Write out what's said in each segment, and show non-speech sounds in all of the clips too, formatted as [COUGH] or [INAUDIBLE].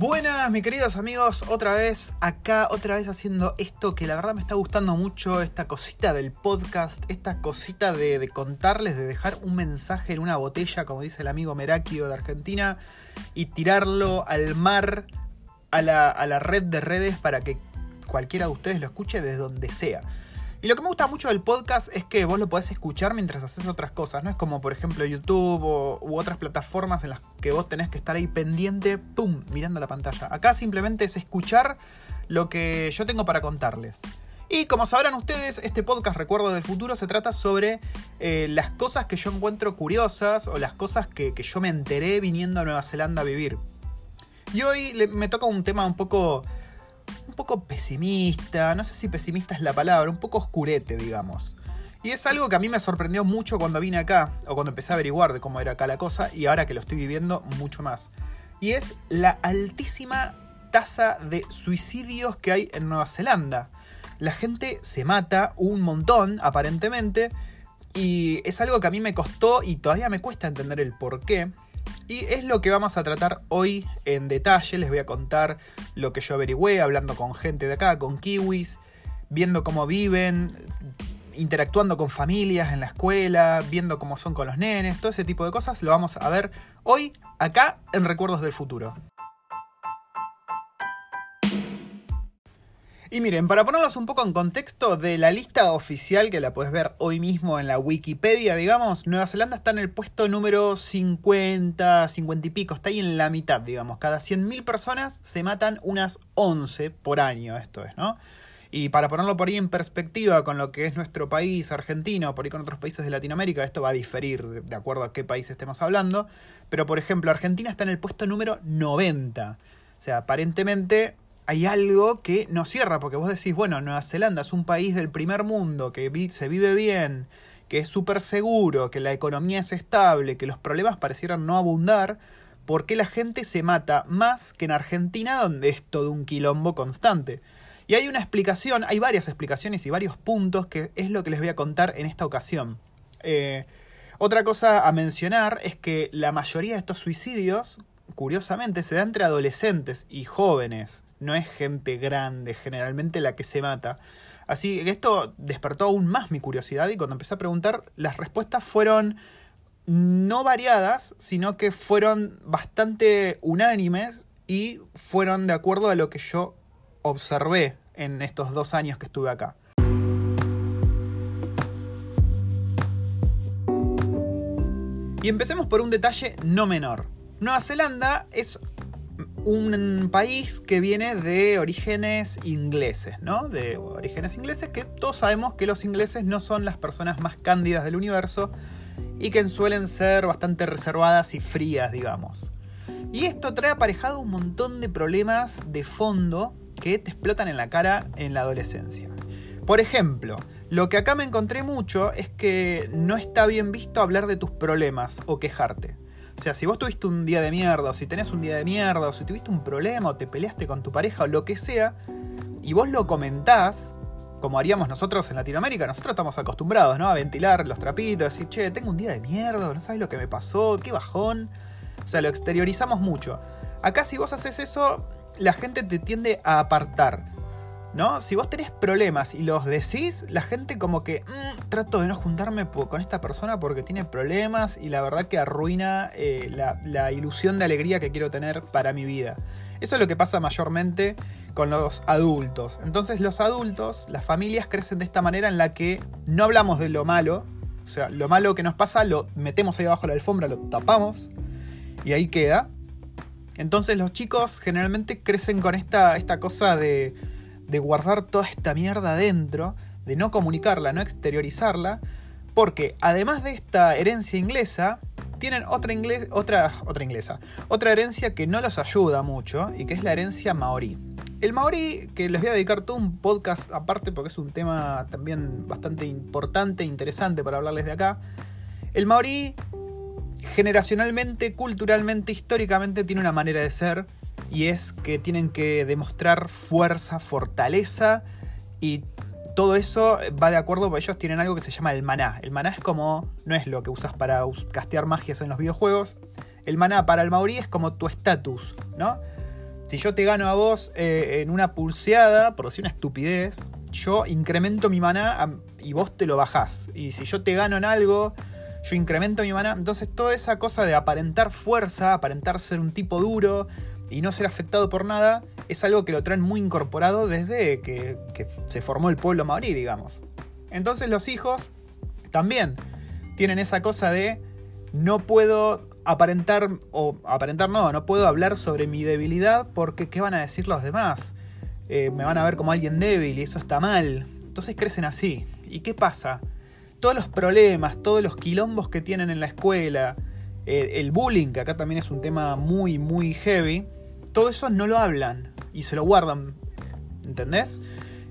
Buenas, mis queridos amigos, otra vez acá, otra vez haciendo esto que la verdad me está gustando mucho, esta cosita del podcast, esta cosita de, contarles, de dejar un mensaje en una botella, como dice el amigo Merakio de Argentina, y tirarlo al mar, a la, a la red de redes para que cualquiera de ustedes lo escuche desde donde sea. Y lo que me gusta mucho del podcast es que vos lo podés escuchar mientras haces otras cosas, ¿no? Es como por ejemplo YouTube o, u otras plataformas en las que vos tenés que estar ahí pendiente, ¡pum!, mirando la pantalla. Acá simplemente es escuchar lo que yo tengo para contarles. Y como sabrán ustedes, este podcast Recuerdo del Futuro se trata sobre eh, las cosas que yo encuentro curiosas o las cosas que, que, yo me enteré viniendo a Nueva Zelanda a vivir. Y hoy me toca un tema un poco poco pesimista, no sé si pesimista es la palabra, un poco oscurete, digamos. Y es algo que a mí me sorprendió mucho cuando vine acá, o cuando empecé a averiguar de cómo era acá la cosa, y ahora que lo estoy viviendo, mucho más. Y es la altísima tasa de suicidios que hay en Nueva Zelanda. La gente se mata un montón, aparentemente, y es algo que a mí me costó y todavía me cuesta entender el por qué. Y es lo que vamos a tratar hoy en detalle. Les voy a contar lo que yo averigüé, hablando con gente de acá, con kiwis, viendo cómo viven, interactuando con familias en la escuela, viendo cómo son con los nenes, todo ese tipo de cosas. Lo vamos a ver hoy acá en Recuerdos del Futuro. Y miren, para ponerlos un poco en contexto de la lista oficial que la puedes ver hoy mismo en la Wikipedia, digamos, Nueva Zelanda está en el puesto número 50, 50 y pico, está ahí en la mitad, digamos. Cada 100.000 personas se matan unas 11 por año, esto es, ¿no? Y para ponerlo por ahí en perspectiva con lo que es nuestro país, Argentina, o por ahí con otros países de Latinoamérica, esto va a diferir de acuerdo a qué país estemos hablando. Pero por ejemplo, Argentina está en el puesto número 90. O sea, aparentemente hay algo que no cierra, porque vos decís, bueno, Nueva Zelanda es un país del primer mundo, que se vive bien, que es súper seguro, que la economía es estable, que los problemas parecieran no abundar, ¿por qué la gente se mata más que en Argentina, donde es todo un quilombo constante? Y hay una explicación, hay varias explicaciones y varios puntos que es lo que les voy a contar en esta ocasión. Eh, otra cosa a mencionar es que la mayoría de estos suicidios, curiosamente, se da entre adolescentes y jóvenes no es gente grande generalmente la que se mata. Así que esto despertó aún más mi curiosidad y cuando empecé a preguntar, las respuestas fueron no variadas, sino que fueron bastante unánimes y fueron de acuerdo a lo que yo observé en estos dos años que estuve acá. Y empecemos por un detalle no menor. Nueva Zelanda es un país que viene de orígenes ingleses, ¿no? De orígenes ingleses que todos sabemos que los ingleses no son las personas más cándidas del universo y que suelen ser bastante reservadas y frías, digamos. Y esto trae aparejado un montón de problemas de fondo que te explotan en la cara en la adolescencia. Por ejemplo, lo que acá me encontré mucho es que no está bien visto hablar de tus problemas o quejarte. O sea, si vos tuviste un día de mierda, o si tenés un día de mierda, o si tuviste un problema, o te peleaste con tu pareja, o lo que sea, y vos lo comentás, como haríamos nosotros en Latinoamérica, nosotros estamos acostumbrados, ¿no? A ventilar los trapitos, a decir, che, tengo un día de mierda, no sabes lo que me pasó, qué bajón. O sea, lo exteriorizamos mucho. Acá si vos haces eso, la gente te tiende a apartar. ¿No? Si vos tenés problemas y los decís, la gente como que mm, trato de no juntarme con esta persona porque tiene problemas y la verdad que arruina eh, la, ilusión de alegría que quiero tener para mi vida. Eso es lo que pasa mayormente con los adultos. Entonces los adultos, las familias crecen de esta manera en la que no hablamos de lo malo, o sea, lo malo que nos pasa lo metemos ahí abajo la alfombra, lo tapamos y ahí queda. Entonces los chicos generalmente crecen con esta, esta cosa de de guardar toda esta mierda adentro, de no comunicarla, no exteriorizarla, porque además de esta herencia inglesa, tienen otra, otra, otra inglesa, otra herencia que no los ayuda mucho y que es la herencia maorí. El maorí, que les voy a dedicar todo un podcast aparte porque es un tema también bastante importante e interesante para hablarles de acá. El maorí, generacionalmente, culturalmente, históricamente, tiene una manera de ser y es que tienen que demostrar fuerza, fortaleza y todo eso va de acuerdo, porque ellos tienen algo que se llama el maná. El maná es como, no es lo que usas para castear magias en los videojuegos. El maná para el maorí es como tu estatus, ¿no? Si yo te gano a vos eh, en una pulseada, por decir una estupidez, yo incremento mi maná y vos te lo bajás. Y si yo te gano en algo, yo incremento mi maná. Entonces toda esa cosa de aparentar fuerza, aparentar ser un tipo duro y no ser afectado por nada, es algo que lo traen muy incorporado desde que, se formó el pueblo maorí, digamos. Entonces los hijos también tienen esa cosa de no puedo aparentar, o aparentar no, no puedo hablar sobre mi debilidad porque ¿qué van a decir los demás? Eh, me van a ver como alguien débil y eso está mal. Entonces crecen así. ¿Y qué pasa? Todos los problemas, todos los quilombos que tienen en la escuela, eh, el bullying, que acá también es un tema muy, muy heavy, todo eso no lo hablan y se lo guardan. ¿Entendés?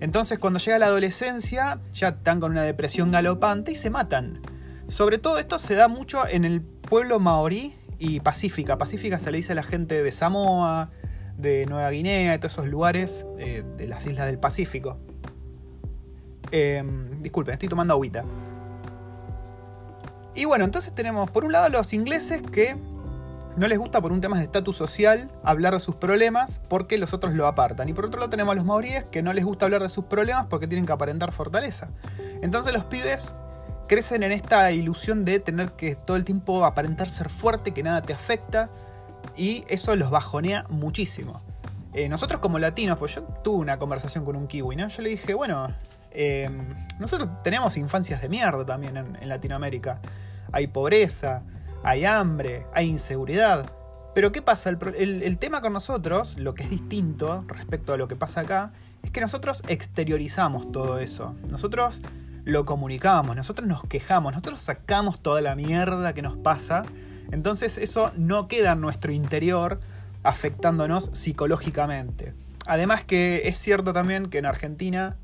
Entonces cuando llega la adolescencia ya están con una depresión galopante y se matan. Sobre todo esto se da mucho en el pueblo maorí y Pacífica. Pacífica se le dice a la gente de Samoa, de Nueva Guinea, de todos esos lugares eh, de las islas del Pacífico. Em, disculpen, estoy tomando agüita. Y bueno, entonces tenemos por un lado los ingleses que no les gusta por un tema de estatus social hablar de sus problemas porque los otros lo apartan. Y por otro lado tenemos a los maoríes que no les gusta hablar de sus problemas porque tienen que aparentar fortaleza. Entonces los pibes crecen en esta ilusión de tener que todo el tiempo aparentar ser fuerte, que nada te afecta, y eso los bajonea muchísimo. Eh, nosotros como latinos, pues yo tuve una conversación con un kiwi, ¿no? Yo le dije, bueno, em, nosotros tenemos infancias de mierda también en, Latinoamérica. Hay pobreza, hay hambre, hay inseguridad. Pero ¿qué pasa? el tema con nosotros, lo que es distinto respecto a lo que pasa acá, es que nosotros exteriorizamos todo eso. Nosotros lo comunicamos, nosotros nos quejamos, nosotros sacamos toda la mierda que nos pasa, entonces eso no queda en nuestro interior afectándonos psicológicamente. Además que es cierto también que en Argentina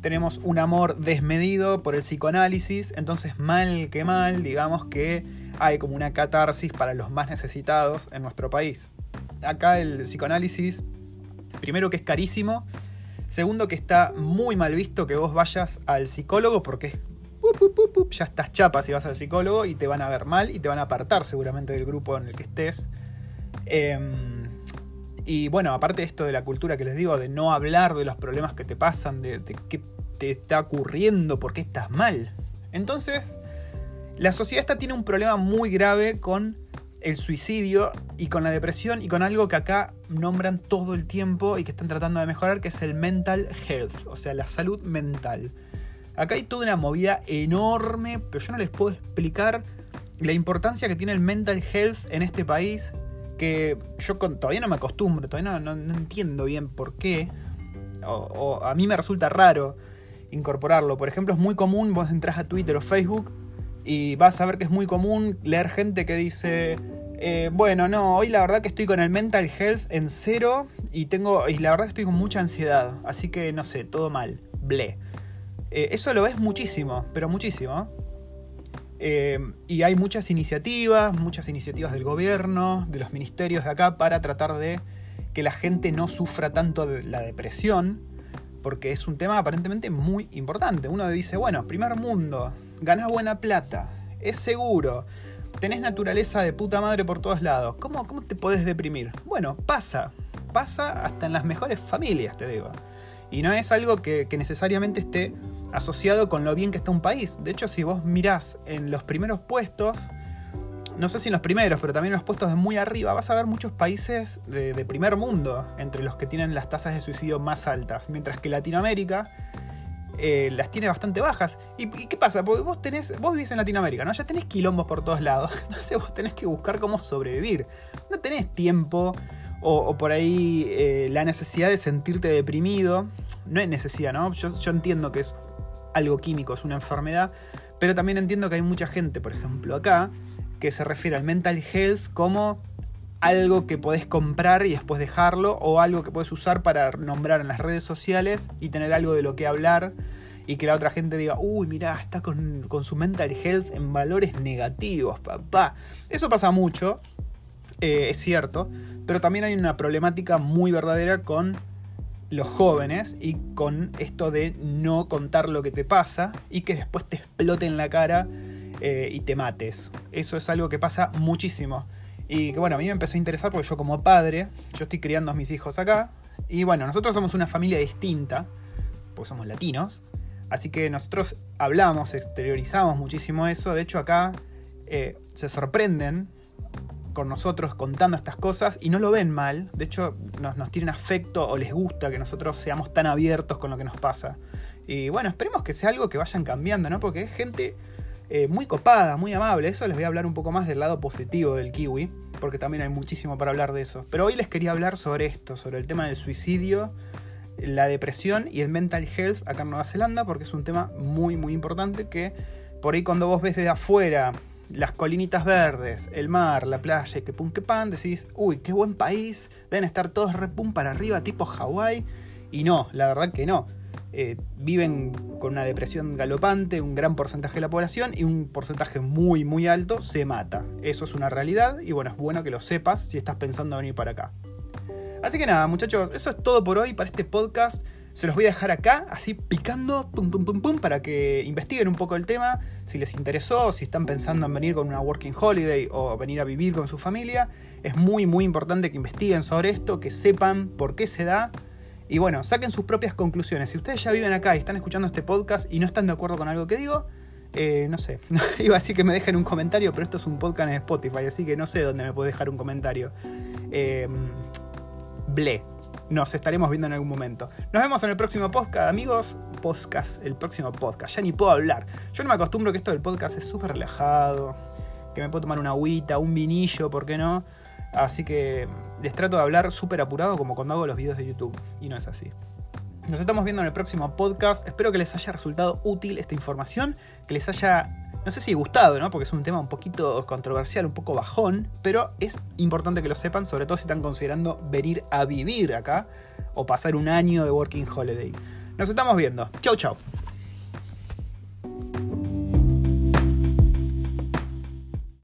tenemos un amor desmedido por el psicoanálisis, entonces mal que mal, digamos que hay como una catarsis para los más necesitados en nuestro país. Acá el psicoanálisis, primero que es carísimo, Segundo, que está muy mal visto que vos vayas al psicólogo porque ya estás chapa si vas al psicólogo y te van a ver mal y te van a apartar seguramente del grupo en el que estés. Em, y bueno, aparte de esto de la cultura que les digo, de no hablar de los problemas que te pasan, de, de qué te está ocurriendo, por qué estás mal. Entonces, la sociedad esta tiene un problema muy grave con el suicidio y con la depresión y con algo que acá nombran todo el tiempo y que están tratando de mejorar, que es el mental health, o sea, la salud mental. Acá hay toda una movida enorme, pero yo no les puedo explicar la importancia que tiene el mental health en este país, que yo todavía no me acostumbro, todavía no, entiendo bien por qué, o, a mí me resulta raro incorporarlo. Por ejemplo, es muy común, vos entras a Twitter o Facebook y vas a ver que es muy común leer gente que dice eh, bueno, no, hoy la verdad que estoy con el mental health en cero y tengo. Y la verdad que estoy con mucha ansiedad. Así que no sé, todo mal. Ble. Eh, eso lo ves muchísimo, pero muchísimo. Eh, y hay muchas iniciativas, muchas iniciativas del gobierno, de los ministerios de acá, para tratar de que la gente no sufra tanto de la depresión, porque es un tema aparentemente muy importante. Uno dice, bueno, primer mundo, ganas buena plata, es seguro, tenés naturaleza de puta madre por todos lados. ¿Cómo, cómo te podés deprimir? Bueno, pasa. Pasa hasta en las mejores familias, te digo. Y no es algo que, necesariamente esté asociado con lo bien que está un país. De hecho, si vos mirás en los primeros puestos, no sé si en los primeros, pero también en los puestos de muy arriba, vas a ver muchos países de primer mundo entre los que tienen las tasas de suicidio más altas. Mientras que Latinoamérica eh, las tiene bastante bajas. ¿Y, qué pasa? Porque vos tenés, vos vivís en Latinoamérica, ¿no? Ya tenés quilombos por todos lados. [LAUGHS] Entonces vos tenés que buscar cómo sobrevivir. No tenés tiempo o, por ahí eh, la necesidad de sentirte deprimido. No es necesidad, ¿no? Yo, yo entiendo que es algo químico, es una enfermedad. Pero también entiendo que hay mucha gente, por ejemplo, acá, que se refiere al mental health como algo que podés comprar y después dejarlo, o algo que puedes usar para nombrar en las redes sociales y tener algo de lo que hablar y que la otra gente diga, uy, mira está con, su mental health en valores negativos, papá. Eso pasa mucho, eh, es cierto, pero también hay una problemática muy verdadera con los jóvenes y con esto de no contar lo que te pasa y que después te explote en la cara eh, y te mates. Eso es algo que pasa muchísimo. Y que bueno, a mí me empezó a interesar porque yo como padre, yo estoy criando a mis hijos acá. Y bueno, nosotros somos una familia distinta, porque somos latinos. Así que nosotros hablamos, exteriorizamos muchísimo eso. De hecho acá eh, se sorprenden con nosotros contando estas cosas y no lo ven mal. De hecho, nos, nos, tienen afecto o les gusta que nosotros seamos tan abiertos con lo que nos pasa. Y bueno, esperemos que sea algo que vayan cambiando, ¿no? Porque es gente eh, muy copada, muy amable. Eso les voy a hablar un poco más del lado positivo del kiwi, porque también hay muchísimo para hablar de eso. Pero hoy les quería hablar sobre esto, sobre el tema del suicidio, la depresión y el mental health acá en Nueva Zelanda, porque es un tema muy, muy importante que por ahí cuando vos ves desde afuera las colinitas verdes, el mar, la playa, que pum que pan, decís, uy, qué buen país, deben estar todos repum para arriba, tipo Hawái. Y no, la verdad que no. Eh, viven con una depresión galopante, un gran porcentaje de la población y un porcentaje muy, muy alto se mata. Eso es una realidad y bueno, es bueno que lo sepas si estás pensando en venir para acá. Así que nada, muchachos, eso es todo por hoy para este podcast. Se los voy a dejar acá, así picando, pum, pum, pum, pum, para que investiguen un poco el tema, si les interesó, si están pensando en venir con una working holiday o venir a vivir con su familia. Es muy, muy importante que investiguen sobre esto, que sepan por qué se da. Y bueno, saquen sus propias conclusiones. Si ustedes ya viven acá y están escuchando este podcast y no están de acuerdo con algo que digo, eh, no sé, [LAUGHS] iba a decir que me dejen un comentario, pero esto es un podcast en Spotify, así que no sé dónde me puede dejar un comentario. Eh, ble. Nos estaremos viendo en algún momento. Nos vemos en el próximo podcast, amigos. Podcast, el próximo podcast. Ya ni puedo hablar. Yo no me acostumbro que esto del podcast es súper relajado. Que me puedo tomar una agüita, un vinillo, ¿por qué no? Así que les trato de hablar súper apurado como cuando hago los videos de YouTube. Y no es así. Nos estamos viendo en el próximo podcast. Espero que les haya resultado útil esta información. Que les haya, no sé si gustado, ¿no? Porque es un tema un poquito controversial, un poco bajón. Pero es importante que lo sepan, sobre todo si están considerando venir a vivir acá. O pasar un año de Working Holiday. Nos estamos viendo. Chau, chau.